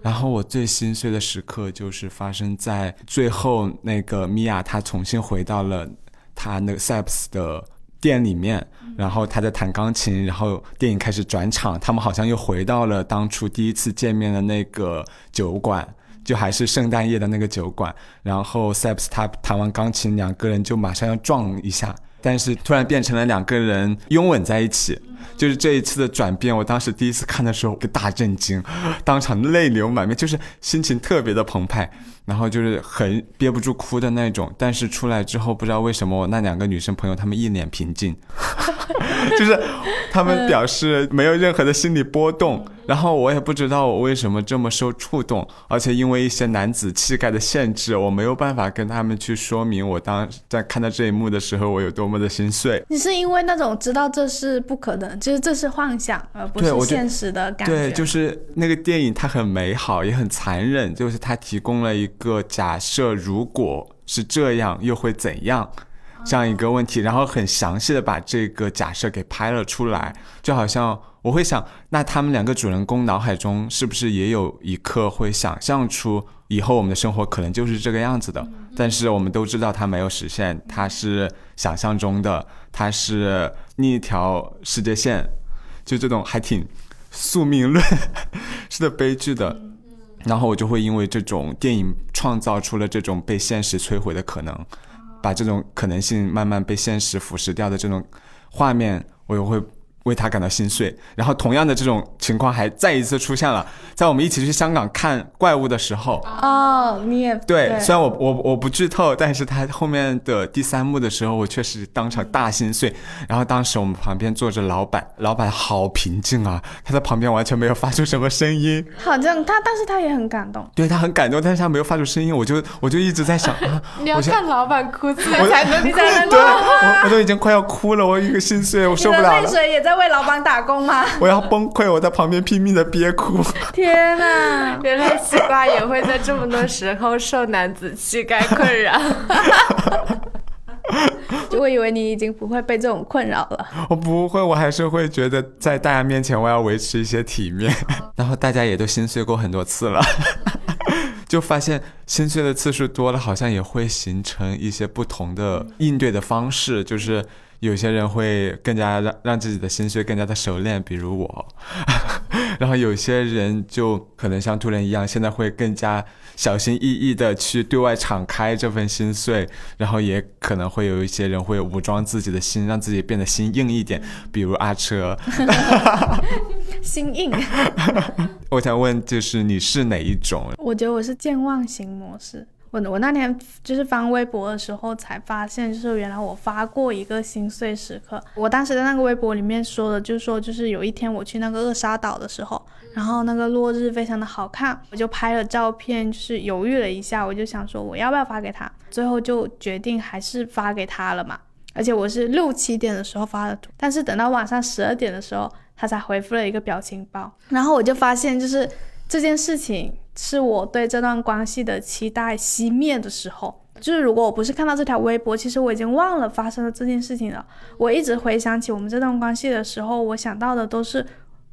然后我最心碎的时刻就是发生在最后那个米娅她重新回到了她那个 Saps 的店里面，然后她在弹钢琴，然后电影开始转场，他们好像又回到了当初第一次见面的那个酒馆，就还是圣诞夜的那个酒馆，然后 Saps 他弹完钢琴，两个人就马上要撞一下。但是突然变成了两个人拥吻在一起，就是这一次的转变。我当时第一次看的时候，个大震惊，当场泪流满面，就是心情特别的澎湃，然后就是很憋不住哭的那种。但是出来之后，不知道为什么我那两个女生朋友她们一脸平静，*laughs* 就是她们表示没有任何的心理波动。然后我也不知道我为什么这么受触动，而且因为一些男子气概的限制，我没有办法跟他们去说明我当在看到这一幕的时候我有多么的心碎。你是因为那种知道这是不可能，就是这是幻想，而不是现实的感觉。对，就是那个电影它很美好，也很残忍，就是它提供了一个假设，如果是这样又会怎样这样一个问题，然后很详细的把这个假设给拍了出来，就好像。我会想，那他们两个主人公脑海中是不是也有一刻会想象出以后我们的生活可能就是这个样子的？但是我们都知道它没有实现，它是想象中的，它是另一条世界线，就这种还挺宿命论 *laughs* 是的悲剧的。然后我就会因为这种电影创造出了这种被现实摧毁的可能，把这种可能性慢慢被现实腐蚀掉的这种画面，我又会。为他感到心碎，然后同样的这种情况还再一次出现了，在我们一起去香港看怪物的时候。哦，你也对，虽然我我我不剧透，但是他后面的第三幕的时候，我确实当场大心碎。然后当时我们旁边坐着老板，老板好平静啊，他在旁边完全没有发出什么声音。好像他，但是他也很感动。对他很感动，但是他没有发出声音，我就我就一直在想啊，*laughs* 你要看老板哭才能你才能 *laughs* 对，我我都已经快要哭了，我一个心碎，我受不了了。泪水也在。为老板打工吗？*laughs* 我要崩溃！我在旁边拼命的憋哭。*laughs* 天哪！原来西瓜也会在这么多时候受男子气概困扰。*laughs* 我以为你已经不会被这种困扰了。我不会，我还是会觉得在大家面前我要维持一些体面。然后大家也都心碎过很多次了，就发现心碎的次数多了，好像也会形成一些不同的应对的方式，就是。有些人会更加让让自己的心碎更加的熟练，比如我，*laughs* 然后有些人就可能像突然一样，现在会更加小心翼翼的去对外敞开这份心碎，然后也可能会有一些人会武装自己的心，让自己变得心硬一点，比如阿车，心硬。*laughs* 我想问，就是你是哪一种？我觉得我是健忘型模式。我我那天就是翻微博的时候才发现，就是原来我发过一个心碎时刻。我当时在那个微博里面说的，就是说就是有一天我去那个厄沙岛的时候，然后那个落日非常的好看，我就拍了照片，就是犹豫了一下，我就想说我要不要发给他，最后就决定还是发给他了嘛。而且我是六七点的时候发的图，但是等到晚上十二点的时候，他才回复了一个表情包，然后我就发现就是这件事情。是我对这段关系的期待熄灭的时候，就是如果我不是看到这条微博，其实我已经忘了发生了这件事情了。我一直回想起我们这段关系的时候，我想到的都是。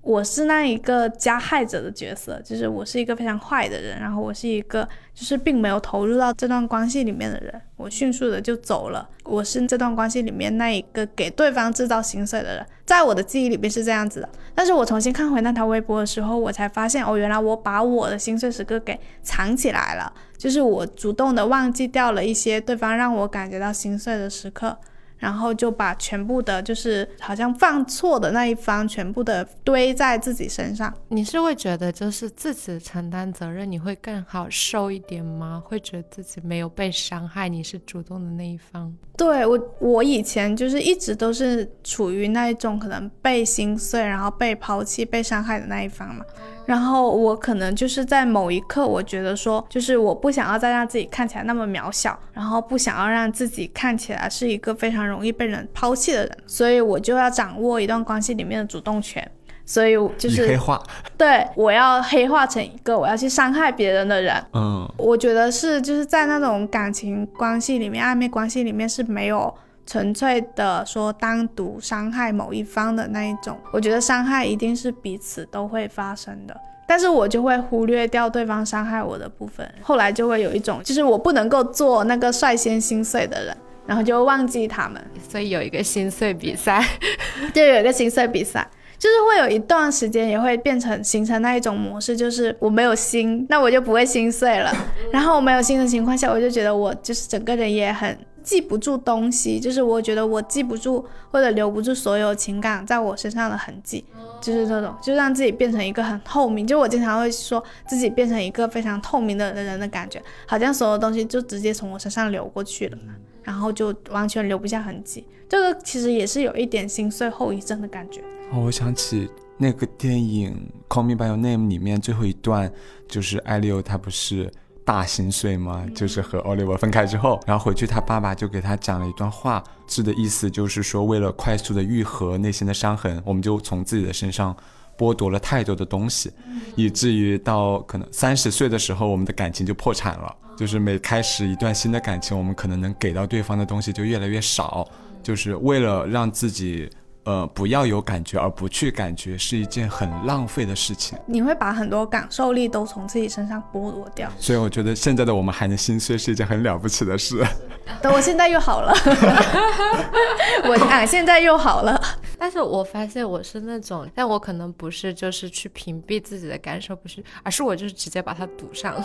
我是那一个加害者的角色，就是我是一个非常坏的人，然后我是一个就是并没有投入到这段关系里面的人，我迅速的就走了。我是这段关系里面那一个给对方制造心碎的人，在我的记忆里面是这样子的。但是我重新看回那条微博的时候，我才发现哦，原来我把我的心碎时刻给藏起来了，就是我主动的忘记掉了一些对方让我感觉到心碎的时刻。然后就把全部的，就是好像犯错的那一方，全部的堆在自己身上。你是会觉得就是自己承担责任，你会更好受一点吗？会觉得自己没有被伤害，你是主动的那一方？对我，我以前就是一直都是处于那一种可能被心碎，然后被抛弃、被伤害的那一方嘛。然后我可能就是在某一刻，我觉得说，就是我不想要再让自己看起来那么渺小，然后不想要让自己看起来是一个非常容易被人抛弃的人，所以我就要掌握一段关系里面的主动权。所以就是黑化，对我要黑化成一个我要去伤害别人的人。嗯，我觉得是就是在那种感情关系里面，暧昧关系里面是没有纯粹的说单独伤害某一方的那一种。我觉得伤害一定是彼此都会发生的，但是我就会忽略掉对方伤害我的部分，后来就会有一种就是我不能够做那个率先心碎的人，然后就忘记他们，所以有一个心碎比赛，*laughs* 就有一个心碎比赛。就是会有一段时间也会变成形成那一种模式，就是我没有心，那我就不会心碎了。然后我没有心的情况下，我就觉得我就是整个人也很记不住东西，就是我觉得我记不住或者留不住所有情感在我身上的痕迹，就是这种，就让自己变成一个很透明。就我经常会说自己变成一个非常透明的人的感觉，好像所有东西就直接从我身上流过去了，然后就完全留不下痕迹。这个其实也是有一点心碎后遗症的感觉。哦，我想起那个电影《Call Me by Your Name》里面最后一段，就是艾利欧他不是大心碎吗？就是和奥利弗分开之后，然后回去他爸爸就给他讲了一段话，字的意思就是说，为了快速的愈合内心的伤痕，我们就从自己的身上剥夺了太多的东西，以至于到可能三十岁的时候，我们的感情就破产了。就是每开始一段新的感情，我们可能能给到对方的东西就越来越少，就是为了让自己。呃，不要有感觉而不去感觉是一件很浪费的事情。你会把很多感受力都从自己身上剥夺掉。所以我觉得现在的我们还能心碎是一件很了不起的事。等我现在又好了，*laughs* 我啊现在又好了。但是我发现我是那种，但我可能不是就是去屏蔽自己的感受，不是，而是我就是直接把它堵上，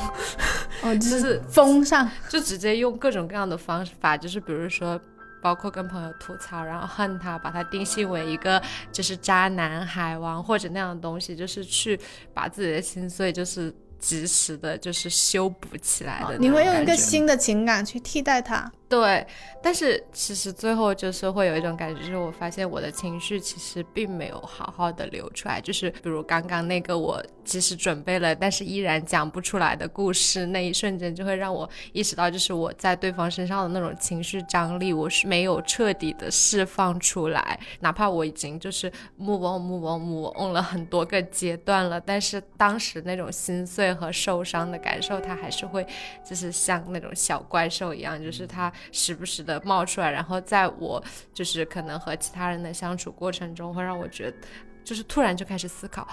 哦，就是 *laughs* 封上，就直接用各种各样的方法，就是比如说。包括跟朋友吐槽，然后恨他，把他定性为一个就是渣男、海王或者那样的东西，就是去把自己的心碎就是及时的，就是修补起来的。你会用一个新的情感去替代它。对，但是其实最后就是会有一种感觉，就是我发现我的情绪其实并没有好好的流出来，就是比如刚刚那个我即使准备了，但是依然讲不出来的故事，那一瞬间就会让我意识到，就是我在对方身上的那种情绪张力，我是没有彻底的释放出来，哪怕我已经就是 move on move on move on 了很多个阶段了，但是当时那种心碎和受伤的感受，他还是会就是像那种小怪兽一样，就是他。时不时的冒出来，然后在我就是可能和其他人的相处过程中，会让我觉得，就是突然就开始思考，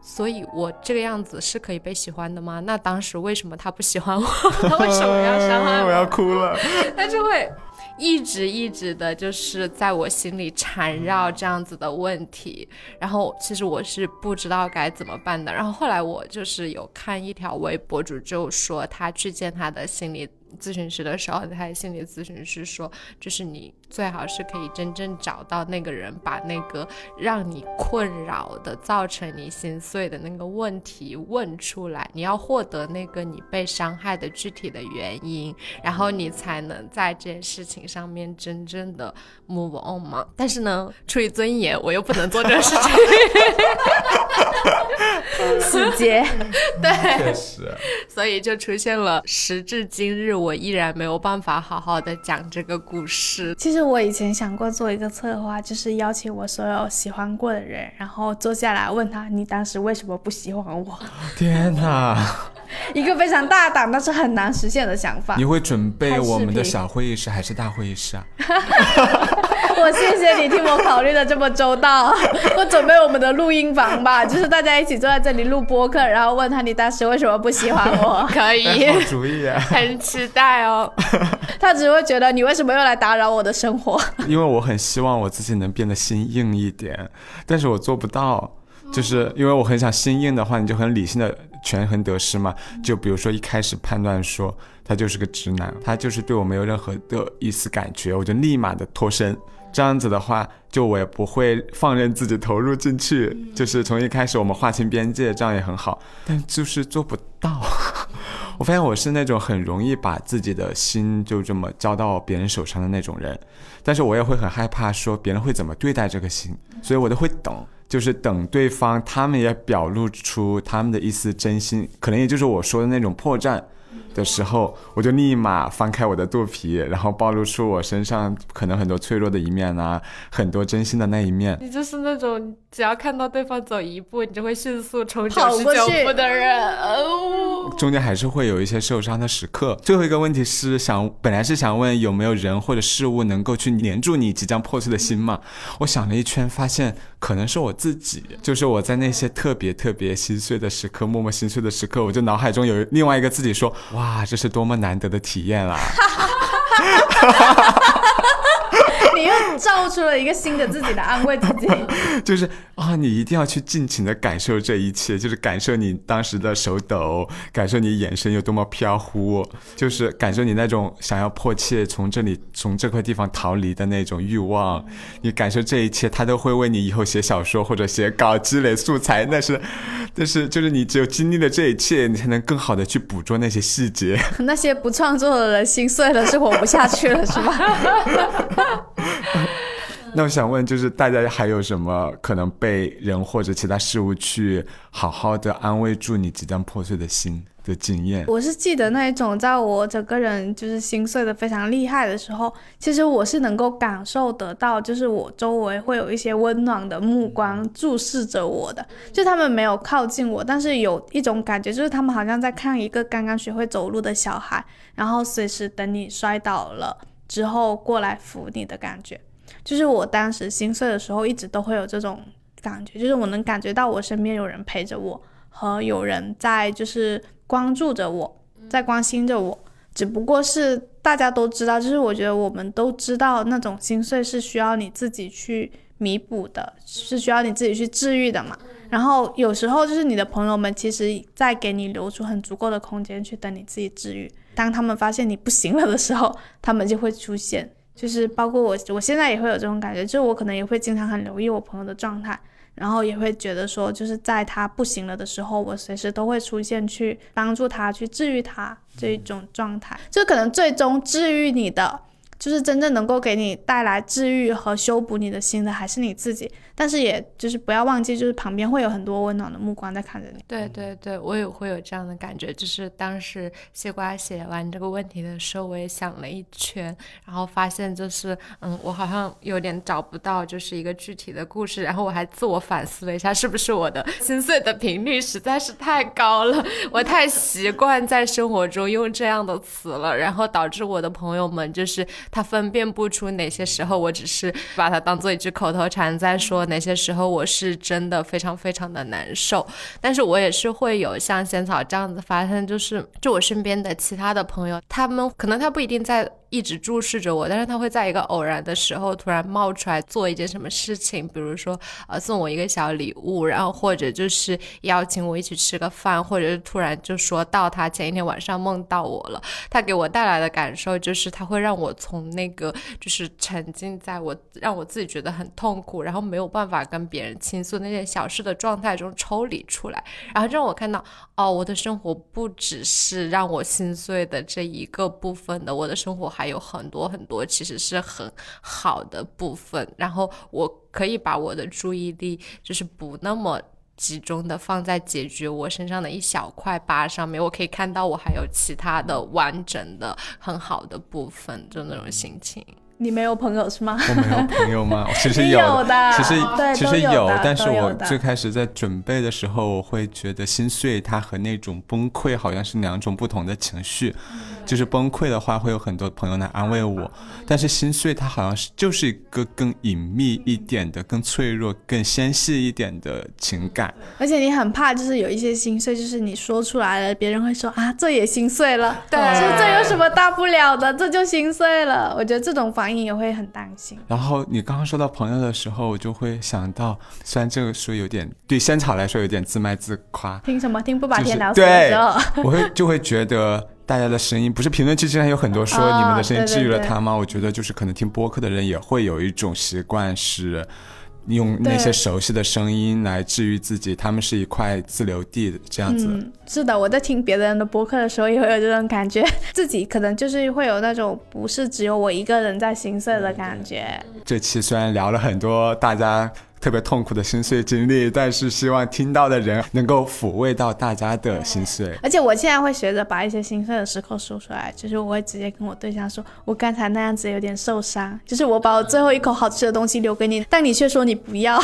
所以我这个样子是可以被喜欢的吗？那当时为什么他不喜欢我？他 *laughs* 为什么要伤害我？*laughs* 我要哭了。*laughs* 他就会一直一直的，就是在我心里缠绕这样子的问题。然后其实我是不知道该怎么办的。然后后来我就是有看一条微博主，就说他去见他的心理。咨询师的时候，他的心理咨询师说，就是你最好是可以真正找到那个人，把那个让你困扰的、造成你心碎的那个问题问出来。你要获得那个你被伤害的具体的原因，然后你才能在这件事情上面真正的 move on 嘛。但是呢，出于尊严，我又不能做这个事情。*laughs* *laughs* 死结，*laughs* 对，确实，所以就出现了时至今日。我依然没有办法好好的讲这个故事。其实我以前想过做一个策划，就是邀请我所有喜欢过的人，然后坐下来问他，你当时为什么不喜欢我？*laughs* 天哪！一个非常大胆但是很难实现的想法。你会准备我们的小会议室还是大会议室啊？*laughs* 我谢谢你替我考虑的这么周到。我准备我们的录音房吧，*laughs* 就是大家一起坐在这里录播客，然后问他你当时为什么不喜欢我？*laughs* 可以，好主意啊！很期待哦。他只会觉得你为什么又来打扰我的生活？因为我很希望我自己能变得心硬一点，但是我做不到。就是因为我很想心硬的话，你就很理性的权衡得失嘛。就比如说一开始判断说他就是个直男，他就是对我没有任何的一丝感觉，我就立马的脱身。这样子的话，就我也不会放任自己投入进去，就是从一开始我们划清边界，这样也很好。但就是做不到。*laughs* 我发现我是那种很容易把自己的心就这么交到别人手上的那种人，但是我也会很害怕说别人会怎么对待这个心，所以我都会等，就是等对方他们也表露出他们的一丝真心，可能也就是我说的那种破绽。的时候，我就立马翻开我的肚皮，然后暴露出我身上可能很多脆弱的一面啊，很多真心的那一面。你就是那种只要看到对方走一步，你就会迅速冲九十九步的人。哦，*laughs* 中间还是会有一些受伤的时刻。最后一个问题是想，本来是想问有没有人或者事物能够去黏住你即将破碎的心嘛？我想了一圈，发现可能是我自己，就是我在那些特别特别心碎的时刻，默默心碎的时刻，我就脑海中有另外一个自己说。哇，这是多么难得的体验啊！*laughs* *laughs* 你又造出了一个新的自己来安慰自己，*laughs* 就是啊，你一定要去尽情的感受这一切，就是感受你当时的手抖，感受你眼神有多么飘忽，就是感受你那种想要迫切从这里从这块地方逃离的那种欲望。你感受这一切，他都会为你以后写小说或者写稿积累素材。那是，但是就是你只有经历了这一切，你才能更好的去捕捉那些细节。*laughs* 那些不创作的人心碎了，是活不下去了，是吧？*laughs* 那我想问，就是大家还有什么可能被人或者其他事物去好好的安慰住你即将破碎的心的经验？我是记得那一种，在我整个人就是心碎的非常厉害的时候，其实我是能够感受得到，就是我周围会有一些温暖的目光注视着我的，就他们没有靠近我，但是有一种感觉，就是他们好像在看一个刚刚学会走路的小孩，然后随时等你摔倒了。之后过来扶你的感觉，就是我当时心碎的时候，一直都会有这种感觉，就是我能感觉到我身边有人陪着我，和有人在就是关注着我，在关心着我。只不过是大家都知道，就是我觉得我们都知道，那种心碎是需要你自己去弥补的，是需要你自己去治愈的嘛。然后有时候就是你的朋友们，其实在给你留出很足够的空间去等你自己治愈。当他们发现你不行了的时候，他们就会出现。就是包括我，我现在也会有这种感觉，就是我可能也会经常很留意我朋友的状态，然后也会觉得说，就是在他不行了的时候，我随时都会出现去帮助他，去治愈他这一种状态。就可能最终治愈你的。就是真正能够给你带来治愈和修补你的心的，还是你自己。但是，也就是不要忘记，就是旁边会有很多温暖的目光在看着你。对对对，我也会有这样的感觉。就是当时西瓜写完这个问题的时候，我也想了一圈，然后发现就是，嗯，我好像有点找不到就是一个具体的故事。然后我还自我反思了一下，是不是我的心碎的频率实在是太高了？我太习惯在生活中用这样的词了，然后导致我的朋友们就是。他分辨不出哪些时候我只是把它当做一句口头禅在说，哪些时候我是真的非常非常的难受。但是我也是会有像仙草这样子发生，就是就我身边的其他的朋友，他们可能他不一定在。一直注视着我，但是他会在一个偶然的时候突然冒出来做一件什么事情，比如说呃送我一个小礼物，然后或者就是邀请我一起吃个饭，或者是突然就说到他前一天晚上梦到我了，他给我带来的感受就是他会让我从那个就是沉浸在我让我自己觉得很痛苦，然后没有办法跟别人倾诉那件小事的状态中抽离出来，然后让我看到哦我的生活不只是让我心碎的这一个部分的，我的生活。还有很多很多其实是很好的部分，然后我可以把我的注意力就是不那么集中的放在解决我身上的一小块疤上面，我可以看到我还有其他的完整的很好的部分，就那种心情。你没有朋友是吗？我没有朋友吗？*laughs* 其实有的，其实其实有，但是我最开始在准备的时候，我会觉得心碎，它和那种崩溃好像是两种不同的情绪。就是崩溃的话，会有很多朋友来安慰我，但是心碎，它好像是就是一个更隐秘一点的、更脆弱、更纤细一点的情感。而且你很怕，就是有一些心碎，就是你说出来了，别人会说啊，这也心碎了，对，这有什么大不了的？这就心碎了。我觉得这种反。反应也会很担心。然后你刚刚说到朋友的时候，我就会想到，虽然这个说有点对仙草来说有点自卖自夸，听什么？听不把天聊死的时候，*laughs* 我会就会觉得大家的声音，不是评论区之前有很多说哦你们的声音治愈了对对对他吗？我觉得就是可能听播客的人也会有一种习惯是。用那些熟悉的声音来治愈自己，他们是一块自留地这样子。嗯，是的，我在听别人的播客的时候也会有这种感觉，*laughs* 自己可能就是会有那种不是只有我一个人在心碎的感觉。这期虽然聊了很多大家特别痛苦的心碎经历，但是希望听到的人能够抚慰到大家的心碎。而且我现在会学着把一些心碎的时刻说出来，就是我会直接跟我对象说，我刚才那样子有点受伤，就是我把我最后一口好吃的东西留给你，但你却说你不要。*laughs*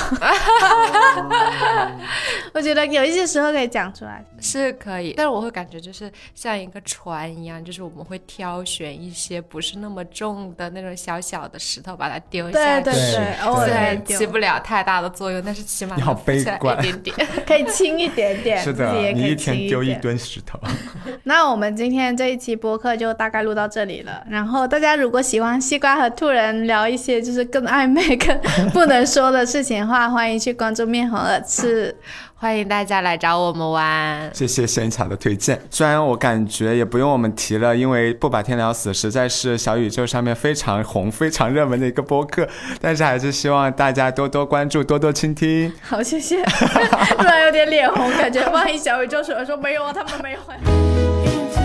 我觉得有一些时候可以讲出来。是可以，但是我会感觉就是像一个船一样，就是我们会挑选一些不是那么重的那种小小的石头，把它丢下去。对对对偶尔虽会丢然起不了太大的作用，但是起码你好悲观一点点。*laughs* 可以轻一点点，是的自己也，可以你一天轻丢一点吨石头。*laughs* 那我们今天这一期播客就大概录到这里了。然后大家如果喜欢西瓜和兔人聊一些就是更暧昧、*laughs* 更不能说的事情的话，欢迎去关注面红耳赤。欢迎大家来找我们玩。谢谢仙巧的推荐。虽然我感觉也不用我们提了，因为不把天聊死实在是小宇宙上面非常红、非常热门的一个播客，但是还是希望大家多多关注、多多倾听。好，谢谢。*laughs* 突然有点脸红，感觉万一小宇宙说说没有啊，他们没有。